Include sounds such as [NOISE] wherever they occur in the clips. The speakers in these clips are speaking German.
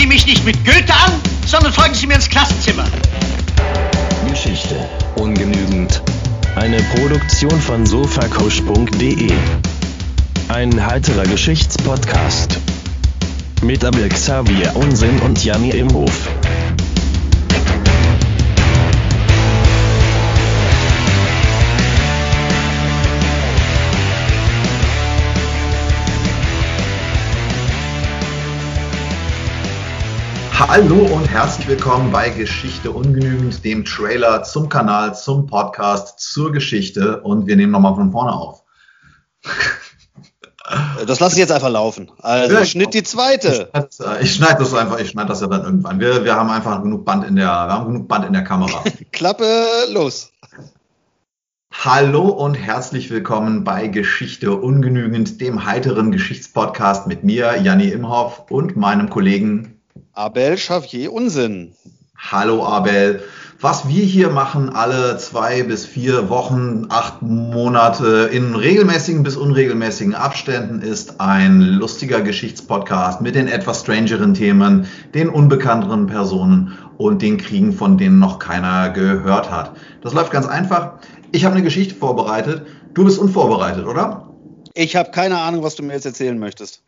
Sie mich nicht mit Goethe an, sondern folgen Sie mir ins Klassenzimmer. Geschichte ungenügend. Eine Produktion von sofakusch.de. Ein heiterer Geschichtspodcast. Mit Abel Xavier Unsinn und Janni Imhof. Hallo und herzlich willkommen bei Geschichte ungenügend, dem Trailer zum Kanal, zum Podcast, zur Geschichte und wir nehmen nochmal von vorne auf. [LAUGHS] Das lasse ich jetzt einfach laufen. Also ja, Schnitt die zweite. Ich schneide das einfach, ich schneide das ja dann irgendwann. Wir, wir haben einfach genug Band in der, wir haben genug Band in der Kamera. [LAUGHS] Klappe los. Hallo und herzlich willkommen bei Geschichte ungenügend, dem heiteren Geschichtspodcast mit mir, Janni Imhoff und meinem Kollegen Abel Xavier Unsinn. Hallo Abel. Was wir hier machen, alle zwei bis vier Wochen, acht Monate in regelmäßigen bis unregelmäßigen Abständen, ist ein lustiger Geschichtspodcast mit den etwas strangeren Themen, den unbekannteren Personen und den Kriegen, von denen noch keiner gehört hat. Das läuft ganz einfach. Ich habe eine Geschichte vorbereitet. Du bist unvorbereitet, oder? Ich habe keine Ahnung, was du mir jetzt erzählen möchtest.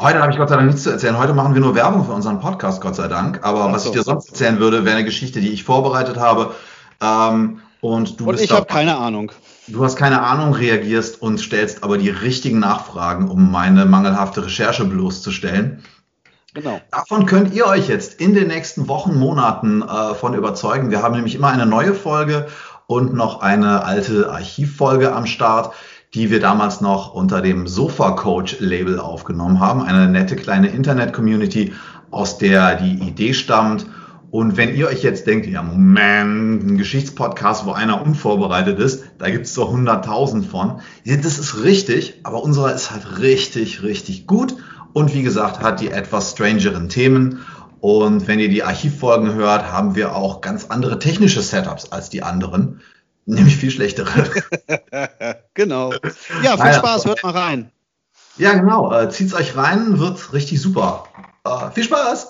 Heute habe ich Gott sei Dank nichts zu erzählen. Heute machen wir nur Werbung für unseren Podcast, Gott sei Dank. Aber so. was ich dir sonst erzählen würde, wäre eine Geschichte, die ich vorbereitet habe. Ähm, und du und bist ich habe keine Ahnung. Du hast keine Ahnung, reagierst und stellst aber die richtigen Nachfragen, um meine mangelhafte Recherche bloßzustellen. Genau. Davon könnt ihr euch jetzt in den nächsten Wochen, Monaten äh, von überzeugen. Wir haben nämlich immer eine neue Folge und noch eine alte Archivfolge am Start die wir damals noch unter dem Sofa Coach Label aufgenommen haben. Eine nette kleine Internet-Community, aus der die Idee stammt. Und wenn ihr euch jetzt denkt, ja, Moment, ein Geschichtspodcast, wo einer unvorbereitet ist, da gibt es so 100.000 von. Das ist richtig, aber unserer ist halt richtig, richtig gut. Und wie gesagt, hat die etwas strangeren Themen. Und wenn ihr die Archivfolgen hört, haben wir auch ganz andere technische Setups als die anderen. Nämlich viel schlechtere. [LAUGHS] genau. Ja, viel Spaß, hört mal rein. Ja, genau. Äh, zieht's euch rein, wird richtig super. Äh, viel Spaß!